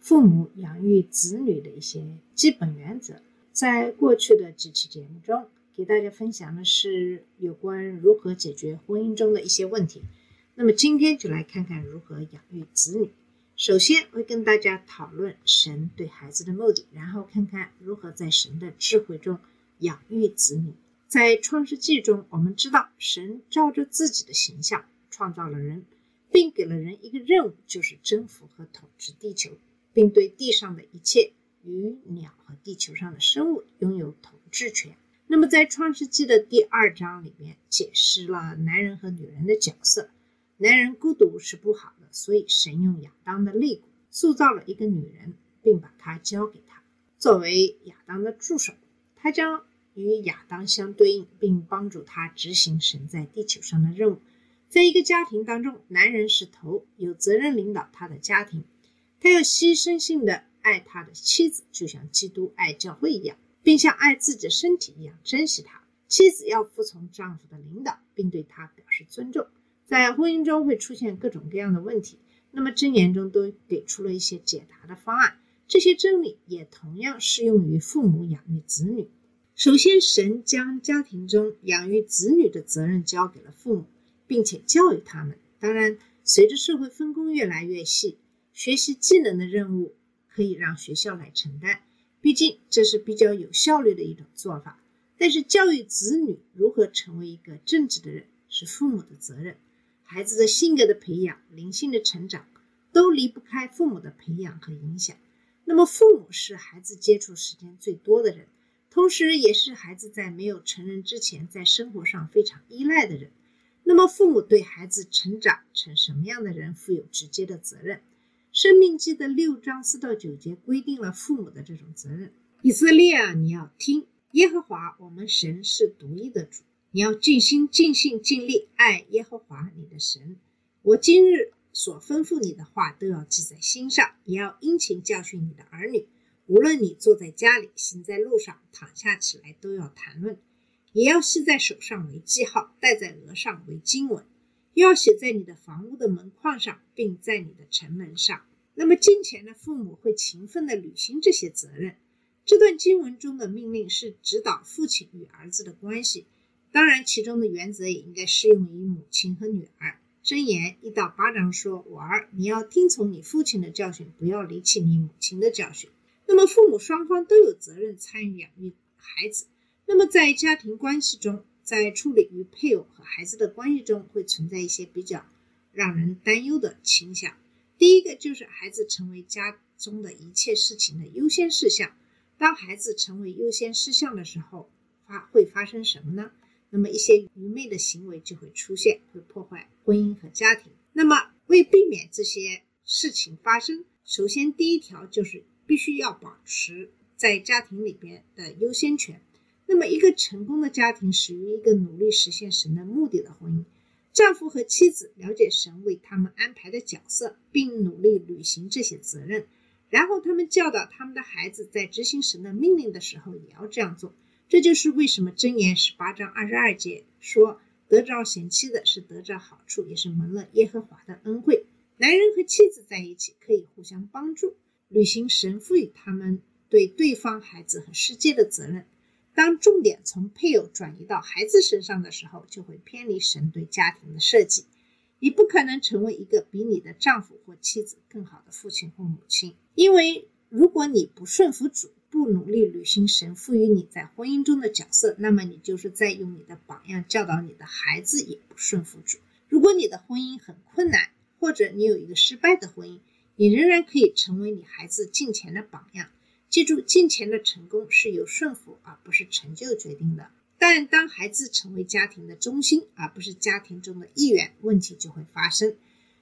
父母养育子女的一些基本原则。在过去的几期节目中，给大家分享的是有关如何解决婚姻中的一些问题。那么今天就来看看如何养育子女。首先会跟大家讨论神对孩子的目的，然后看看如何在神的智慧中养育子女。在创世纪中，我们知道神照着自己的形象创造了人，并给了人一个任务，就是征服和统治地球，并对地上的一切鱼、鸟和地球上的生物拥有统治权。那么，在创世纪的第二章里面解释了男人和女人的角色。男人孤独是不好的，所以神用亚当的肋骨塑造了一个女人，并把她交给他作为亚当的助手。他将与亚当相对应，并帮助他执行神在地球上的任务。在一个家庭当中，男人是头，有责任领导他的家庭，他要牺牲性的爱他的妻子，就像基督爱教会一样，并像爱自己的身体一样珍惜他。妻子要服从丈夫的领导，并对他表示尊重。在婚姻中会出现各种各样的问题，那么箴言中都给出了一些解答的方案。这些真理也同样适用于父母养育子女。首先，神将家庭中养育子女的责任交给了父母，并且教育他们。当然，随着社会分工越来越细，学习技能的任务可以让学校来承担，毕竟这是比较有效率的一种做法。但是，教育子女如何成为一个正直的人，是父母的责任。孩子的性格的培养、灵性的成长，都离不开父母的培养和影响。那么，父母是孩子接触时间最多的人。同时，也是孩子在没有成人之前，在生活上非常依赖的人。那么，父母对孩子成长成什么样的人负有直接的责任。《生命记》的六章四到九节规定了父母的这种责任。以色列啊，你要听耶和华，我们神是独一的主，你要尽心、尽性、尽力爱耶和华你的神。我今日所吩咐你的话，都要记在心上，也要殷勤教训你的儿女。无论你坐在家里，行在路上，躺下起来，都要谈论；也要系在手上为记号，戴在额上为经文，要写在你的房屋的门框上，并在你的城门上。那么，金钱的父母会勤奋地履行这些责任。这段经文中的命令是指导父亲与儿子的关系，当然，其中的原则也应该适用于母亲和女儿。箴言一到八章说：“我儿，你要听从你父亲的教训，不要离弃你母亲的教训。”那么，父母双方都有责任参与养育孩子。那么，在家庭关系中，在处理与配偶和孩子的关系中，会存在一些比较让人担忧的倾向。第一个就是孩子成为家中的一切事情的优先事项。当孩子成为优先事项的时候，发会发生什么呢？那么，一些愚昧的行为就会出现，会破坏婚姻和家庭。那么，为避免这些事情发生，首先第一条就是。必须要保持在家庭里边的优先权。那么，一个成功的家庭始于一个努力实现神的目的的婚姻。丈夫和妻子了解神为他们安排的角色，并努力履行这些责任。然后，他们教导他们的孩子，在执行神的命令的时候也要这样做。这就是为什么箴言十八章二十二节说：“得着贤妻的是得着好处，也是蒙了耶和华的恩惠。”男人和妻子在一起可以互相帮助。履行神赋予他们对对方孩子和世界的责任。当重点从配偶转移到孩子身上的时候，就会偏离神对家庭的设计。你不可能成为一个比你的丈夫或妻子更好的父亲或母亲，因为如果你不顺服主，不努力履行神赋予你在婚姻中的角色，那么你就是在用你的榜样教导你的孩子也不顺服主。如果你的婚姻很困难，或者你有一个失败的婚姻，你仍然可以成为你孩子敬虔的榜样。记住，金钱的成功是由顺服而不是成就决定的。但当孩子成为家庭的中心，而不是家庭中的一员，问题就会发生。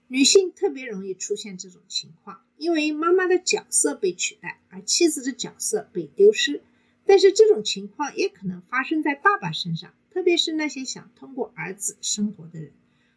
女性特别容易出现这种情况，因为妈妈的角色被取代，而妻子的角色被丢失。但是这种情况也可能发生在爸爸身上，特别是那些想通过儿子生活的人。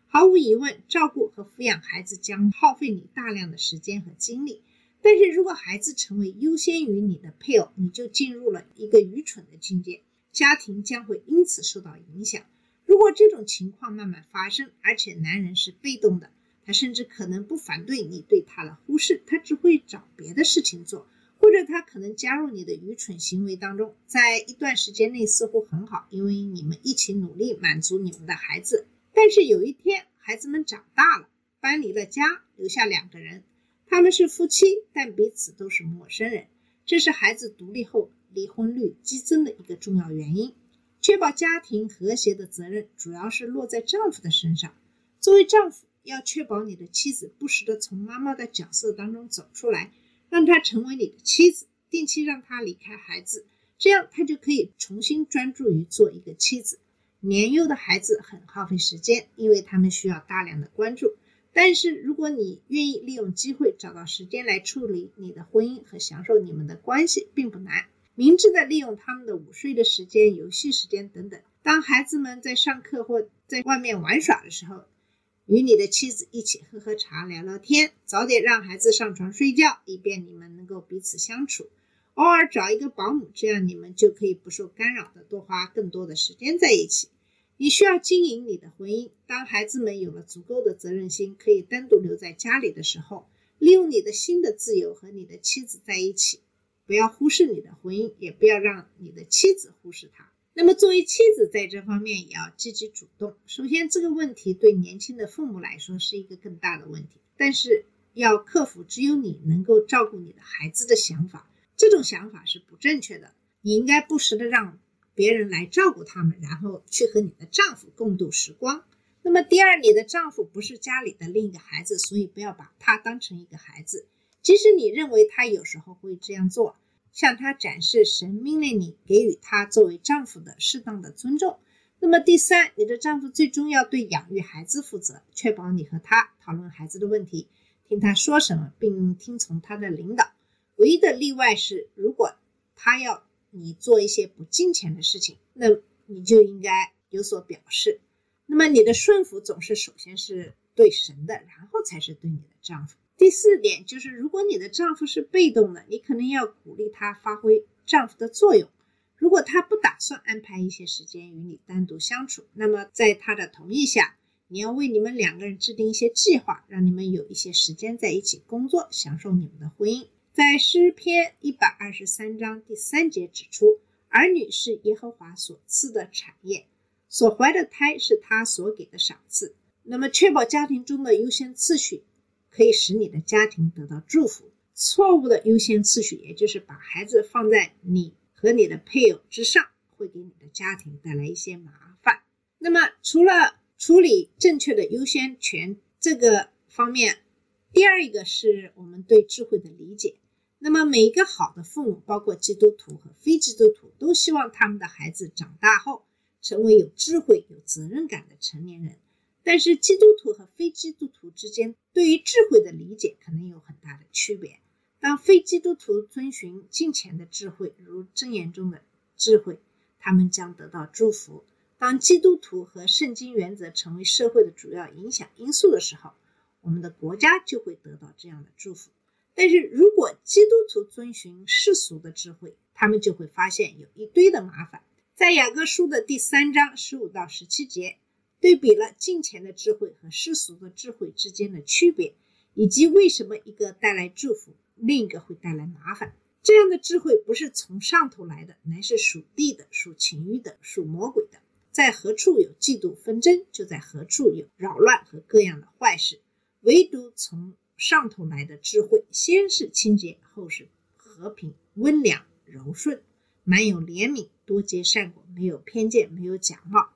毫无疑问，照顾和抚养孩子将耗费你大量的时间和精力。但是如果孩子成为优先于你的配偶，你就进入了一个愚蠢的境界，家庭将会因此受到影响。如果这种情况慢慢发生，而且男人是被动的，他甚至可能不反对你对他的忽视，他只会找别的事情做，或者他可能加入你的愚蠢行为当中。在一段时间内似乎很好，因为你们一起努力满足你们的孩子。但是有一天，孩子们长大了，搬离了家，留下两个人。他们是夫妻，但彼此都是陌生人。这是孩子独立后离婚率激增的一个重要原因。确保家庭和谐的责任主要是落在丈夫的身上。作为丈夫，要确保你的妻子不时地从妈妈的角色当中走出来，让她成为你的妻子，定期让她离开孩子，这样她就可以重新专注于做一个妻子。年幼的孩子很耗费时间，因为他们需要大量的关注。但是，如果你愿意利用机会找到时间来处理你的婚姻和享受你们的关系，并不难。明智的利用他们的午睡的时间、游戏时间等等。当孩子们在上课或在外面玩耍的时候，与你的妻子一起喝喝茶、聊聊天，早点让孩子上床睡觉，以便你们能够彼此相处。偶尔找一个保姆，这样你们就可以不受干扰的多花更多的时间在一起。你需要经营你的婚姻。当孩子们有了足够的责任心，可以单独留在家里的时候，利用你的新的自由和你的妻子在一起。不要忽视你的婚姻，也不要让你的妻子忽视他。那么，作为妻子，在这方面也要积极主动。首先，这个问题对年轻的父母来说是一个更大的问题，但是要克服只有你能够照顾你的孩子的想法。这种想法是不正确的。你应该不时的让别人来照顾他们，然后去和你的丈夫共度时光。那么，第二，你的丈夫不是家里的另一个孩子，所以不要把他当成一个孩子。即使你认为他有时候会这样做，向他展示神命令你给予他作为丈夫的适当的尊重。那么第三，你的丈夫最终要对养育孩子负责，确保你和他讨论孩子的问题，听他说什么，并听从他的领导。唯一的例外是，如果他要你做一些不金钱的事情，那你就应该有所表示。那么你的顺服总是首先是对神的，然后才是对你的丈夫。第四点就是，如果你的丈夫是被动的，你可能要鼓励他发挥丈夫的作用。如果他不打算安排一些时间与你单独相处，那么在他的同意下，你要为你们两个人制定一些计划，让你们有一些时间在一起工作，享受你们的婚姻。在诗篇一百二十三章第三节指出，儿女是耶和华所赐的产业，所怀的胎是他所给的赏赐。那么，确保家庭中的优先次序。可以使你的家庭得到祝福。错误的优先次序，也就是把孩子放在你和你的配偶之上，会给你的家庭带来一些麻烦。那么，除了处理正确的优先权这个方面，第二一个是我们对智慧的理解。那么，每一个好的父母，包括基督徒和非基督徒，都希望他们的孩子长大后成为有智慧、有责任感的成年人。但是，基督徒和非基督徒之间对于智慧的理解可能有很大的区别。当非基督徒遵循金钱的智慧，如箴言中的智慧，他们将得到祝福；当基督徒和圣经原则成为社会的主要影响因素的时候，我们的国家就会得到这样的祝福。但是如果基督徒遵循世俗的智慧，他们就会发现有一堆的麻烦。在雅各书的第三章十五到十七节。对比了金钱的智慧和世俗的智慧之间的区别，以及为什么一个带来祝福，另一个会带来麻烦。这样的智慧不是从上头来的，乃是属地的、属情欲的、属魔鬼的。在何处有嫉妒纷争，就在何处有扰乱和各样的坏事。唯独从上头来的智慧，先是清洁，后是和平、温良、柔顺，满有怜悯，多结善果，没有偏见，没有假冒。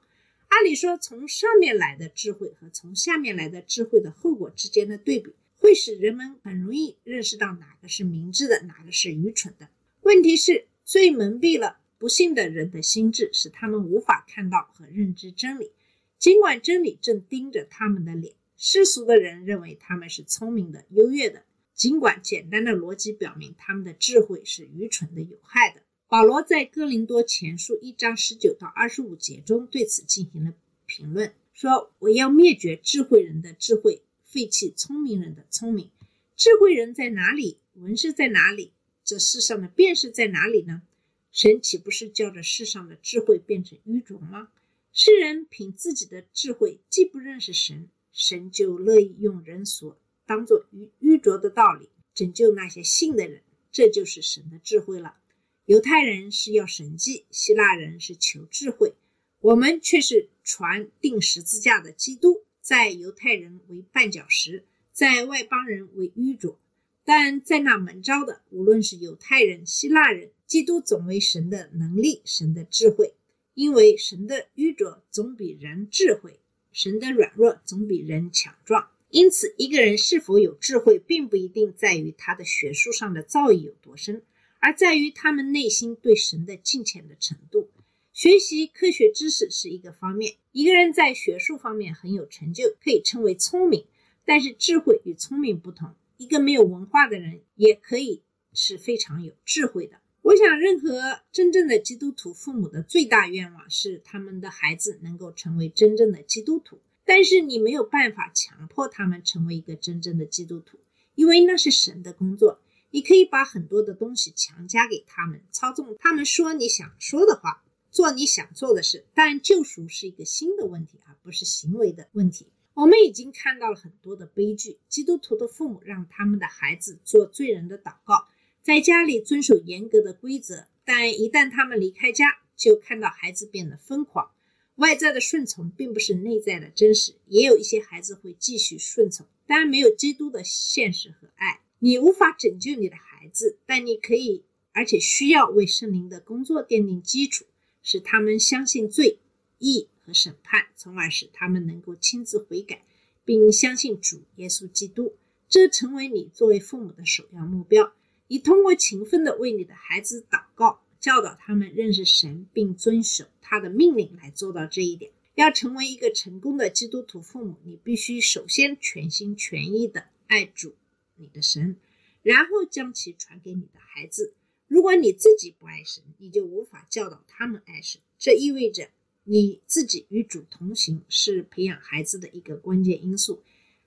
按理说，从上面来的智慧和从下面来的智慧的后果之间的对比，会使人们很容易认识到哪个是明智的，哪个是愚蠢的。问题是，最蒙蔽了不幸的人的心智，使他们无法看到和认知真理，尽管真理正盯着他们的脸。世俗的人认为他们是聪明的、优越的，尽管简单的逻辑表明他们的智慧是愚蠢的、有害的。保罗在哥林多前书一章十九到二十五节中对此进行了评论，说：“我要灭绝智慧人的智慧，废弃聪明人的聪明。智慧人在哪里？文士在哪里？这世上的辨识在哪里呢？神岂不是叫这世上的智慧变成愚拙吗？世人凭自己的智慧，既不认识神。”神就乐意用人所当做愚愚拙的道理拯救那些信的人，这就是神的智慧了。犹太人是要神迹，希腊人是求智慧，我们却是传钉十字架的基督，在犹太人为绊脚石，在外邦人为愚拙，但在那门招的，无论是犹太人、希腊人，基督总为神的能力、神的智慧，因为神的愚拙总比人智慧。神的软弱总比人强壮，因此一个人是否有智慧，并不一定在于他的学术上的造诣有多深，而在于他们内心对神的敬虔的程度。学习科学知识是一个方面，一个人在学术方面很有成就，可以称为聪明，但是智慧与聪明不同。一个没有文化的人也可以是非常有智慧的。我想，任何真正的基督徒父母的最大愿望是他们的孩子能够成为真正的基督徒。但是你没有办法强迫他们成为一个真正的基督徒，因为那是神的工作。你可以把很多的东西强加给他们，操纵他们说你想说的话，做你想做的事。但救赎是一个新的问题，而不是行为的问题。我们已经看到了很多的悲剧：基督徒的父母让他们的孩子做罪人的祷告。在家里遵守严格的规则，但一旦他们离开家，就看到孩子变得疯狂。外在的顺从并不是内在的真实，也有一些孩子会继续顺从，但没有基督的现实和爱。你无法拯救你的孩子，但你可以，而且需要为圣灵的工作奠定基础，使他们相信罪、义和审判，从而使他们能够亲自悔改，并相信主耶稣基督。这成为你作为父母的首要目标。你通过勤奋的为你的孩子祷告，教导他们认识神，并遵守他的命令来做到这一点。要成为一个成功的基督徒父母，你必须首先全心全意的爱主你的神，然后将其传给你的孩子。如果你自己不爱神，你就无法教导他们爱神。这意味着你自己与主同行是培养孩子的一个关键因素。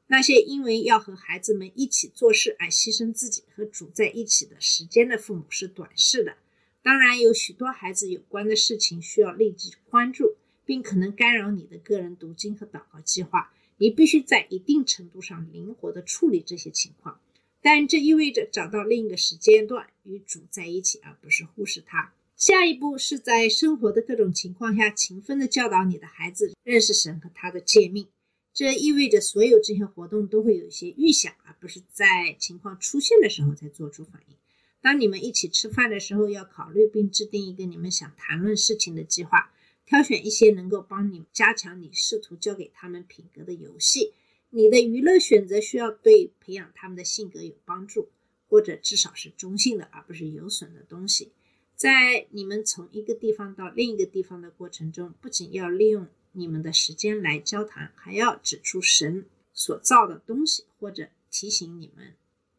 那些因为要和孩子们一起做事而牺牲自己和主在一起的时间的父母是短视的。当然，有许多孩子有关的事情需要立即关注，并可能干扰你的个人读经和祷告计划。你必须在一定程度上灵活地处理这些情况，但这意味着找到另一个时间段与主在一起，而不是忽视他。下一步是在生活的各种情况下勤奋地教导你的孩子认识神和他的诫命。这意味着所有这些活动都会有一些预想，而不是在情况出现的时候才做出反应。当你们一起吃饭的时候，要考虑并制定一个你们想谈论事情的计划，挑选一些能够帮你加强你试图教给他们品格的游戏。你的娱乐选择需要对培养他们的性格有帮助，或者至少是中性的，而不是有损的东西。在你们从一个地方到另一个地方的过程中，不仅要利用。你们的时间来交谈，还要指出神所造的东西，或者提醒你们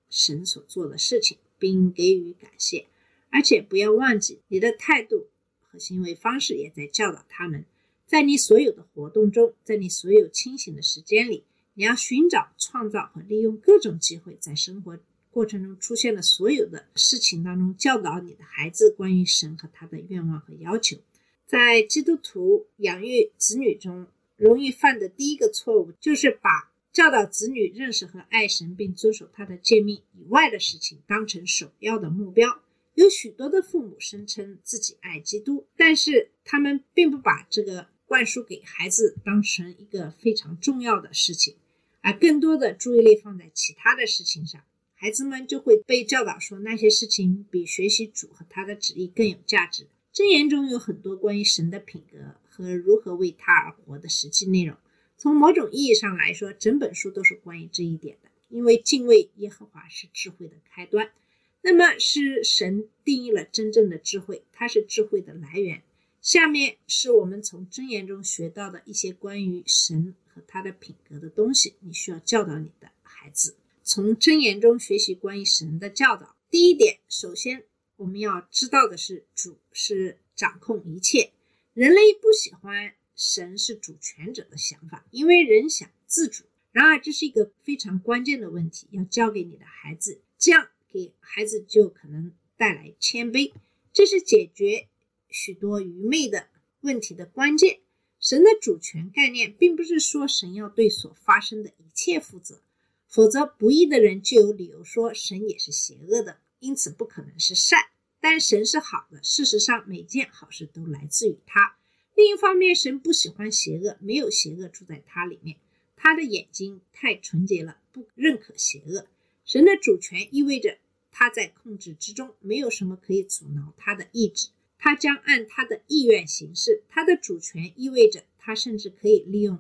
神所做的事情，并给予感谢。而且不要忘记，你的态度和行为方式也在教导他们。在你所有的活动中，在你所有清醒的时间里，你要寻找、创造和利用各种机会，在生活过程中出现的所有的事情当中，教导你的孩子关于神和他的愿望和要求。在基督徒养育子女中，容易犯的第一个错误，就是把教导子女认识和爱神，并遵守他的诫命以外的事情当成首要的目标。有许多的父母声称自己爱基督，但是他们并不把这个灌输给孩子当成一个非常重要的事情，而更多的注意力放在其他的事情上。孩子们就会被教导说，那些事情比学习主和他的旨意更有价值。箴言中有很多关于神的品格和如何为他而活的实际内容。从某种意义上来说，整本书都是关于这一点的。因为敬畏耶和华是智慧的开端。那么，是神定义了真正的智慧，它是智慧的来源。下面是我们从箴言中学到的一些关于神和他的品格的东西，你需要教导你的孩子。从箴言中学习关于神的教导。第一点，首先我们要知道的是，主是掌控一切。人类不喜欢神是主权者的想法，因为人想自主。然而，这是一个非常关键的问题，要教给你的孩子，这样给孩子就可能带来谦卑。这是解决许多愚昧的问题的关键。神的主权概念，并不是说神要对所发生的一切负责。否则，不义的人就有理由说神也是邪恶的，因此不可能是善。但神是好的，事实上每件好事都来自于他。另一方面，神不喜欢邪恶，没有邪恶住在他里面。他的眼睛太纯洁了，不认可邪恶。神的主权意味着他在控制之中，没有什么可以阻挠他的意志。他将按他的意愿行事。他的主权意味着他甚至可以利用。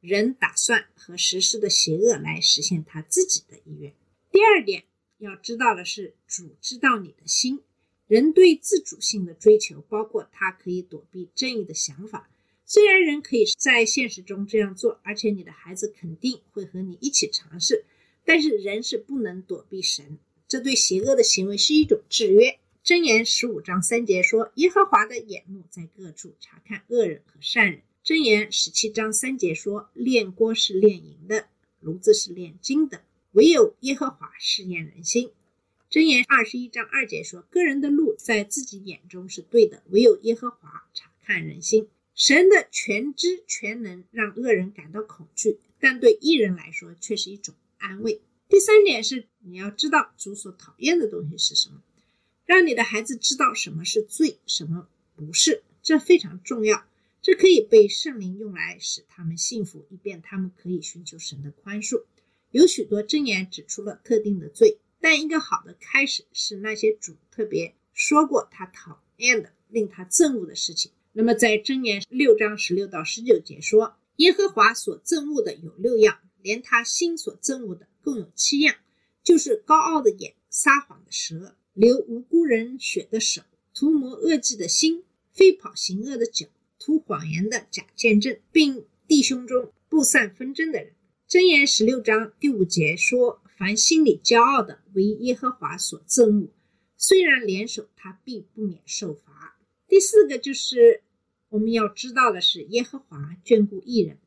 人打算和实施的邪恶来实现他自己的意愿。第二点要知道的是，主知道你的心。人对自主性的追求，包括他可以躲避正义的想法。虽然人可以在现实中这样做，而且你的孩子肯定会和你一起尝试，但是人是不能躲避神。这对邪恶的行为是一种制约。箴言十五章三节说：“耶和华的眼目在各处查看恶人和善人。”箴言十七章三节说：“炼锅是炼银的，炉子是炼金的，唯有耶和华试验人心。”箴言二十一章二节说：“个人的路在自己眼中是对的，唯有耶和华查看人心。”神的全知全能让恶人感到恐惧，但对艺人来说却是一种安慰。第三点是，你要知道主所讨厌的东西是什么，让你的孩子知道什么是罪，什么不是，这非常重要。这可以被圣灵用来使他们幸福，以便他们可以寻求神的宽恕。有许多箴言指出了特定的罪，但一个好的开始是那些主特别说过他讨厌的、令他憎恶的事情。那么，在箴言六章十六到十九节说：“耶和华所憎恶的有六样，连他心所憎恶的共有七样，就是高傲的眼、撒谎的舌、流无辜人血的手、图谋恶计的心、飞跑行恶的脚。”吐谎言的假见证，并弟兄中不散纷争的人。箴言十六章第五节说：“凡心里骄傲的，为耶和华所憎恶；虽然联手，他必不免受罚。”第四个就是我们要知道的是，耶和华眷顾艺人，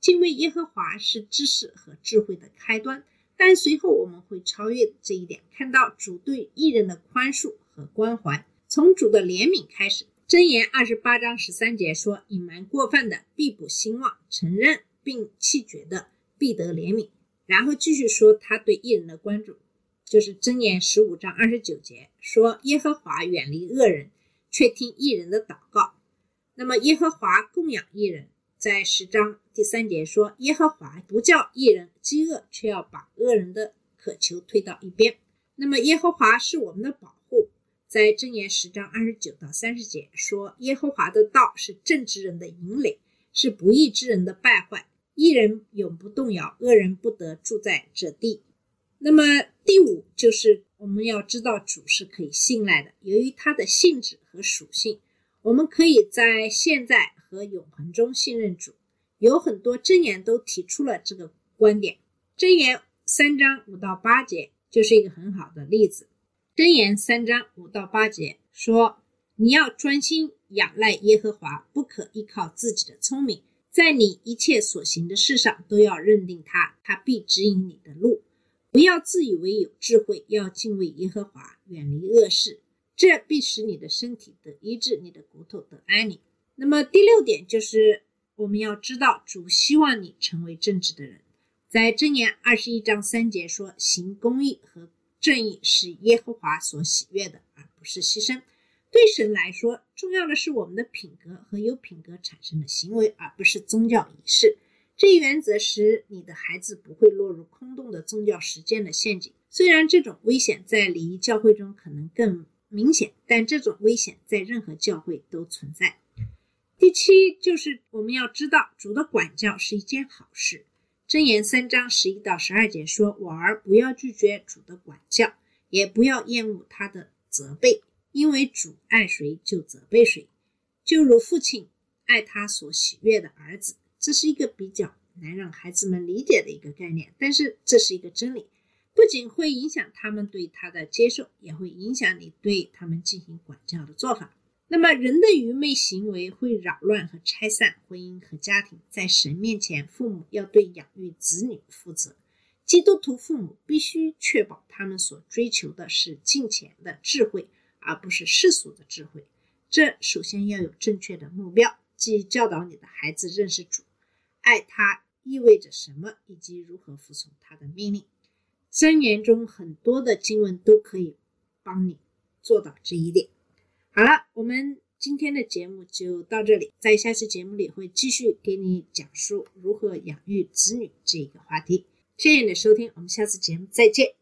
敬畏耶和华是知识和智慧的开端。但随后我们会超越这一点，看到主对艺人的宽恕和关怀，从主的怜悯开始。箴言二十八章十三节说：“隐瞒过犯的必不兴旺，承认并弃绝的必得怜悯。”然后继续说他对艺人的关注，就是箴言十五章二十九节说：“耶和华远离恶人，却听艺人的祷告。”那么耶和华供养艺人，在十章第三节说：“耶和华不叫艺人饥饿，却要把恶人的渴求推到一边。”那么耶和华是我们的保护。在箴言十章二十九到三十节说：“耶和华的道是正直人的营垒，是不义之人的败坏。一人永不动摇，恶人不得住在这地。”那么第五就是我们要知道主是可以信赖的，由于他的性质和属性，我们可以在现在和永恒中信任主。有很多箴言都提出了这个观点。箴言三章五到八节就是一个很好的例子。箴言三章五到八节说：“你要专心仰赖耶和华，不可依靠自己的聪明，在你一切所行的事上都要认定他，他必指引你的路。不要自以为有智慧，要敬畏耶和华，远离恶事，这必使你的身体得医治，你的骨头得安宁。”那么第六点就是我们要知道，主希望你成为正直的人。在箴言二十一章三节说：“行公义和。”正义是耶和华所喜悦的，而不是牺牲。对神来说，重要的是我们的品格和有品格产生的行为，而不是宗教仪式。这一原则使你的孩子不会落入空洞的宗教实践的陷阱。虽然这种危险在礼仪教会中可能更明显，但这种危险在任何教会都存在。第七，就是我们要知道，主的管教是一件好事。箴言三章十一到十二节说：“我儿不要拒绝主的管教，也不要厌恶他的责备，因为主爱谁就责备谁，就如父亲爱他所喜悦的儿子。”这是一个比较难让孩子们理解的一个概念，但是这是一个真理，不仅会影响他们对他的接受，也会影响你对他们进行管教的做法。那么，人的愚昧行为会扰乱和拆散婚姻和家庭。在神面前，父母要对养育子女负责。基督徒父母必须确保他们所追求的是金钱的智慧，而不是世俗的智慧。这首先要有正确的目标，即教导你的孩子认识主，爱他意味着什么，以及如何服从他的命令。箴言中很多的经文都可以帮你做到这一点。好了，我们今天的节目就到这里，在下期节目里会继续给你讲述如何养育子女这一个话题。谢谢你的收听，我们下次节目再见。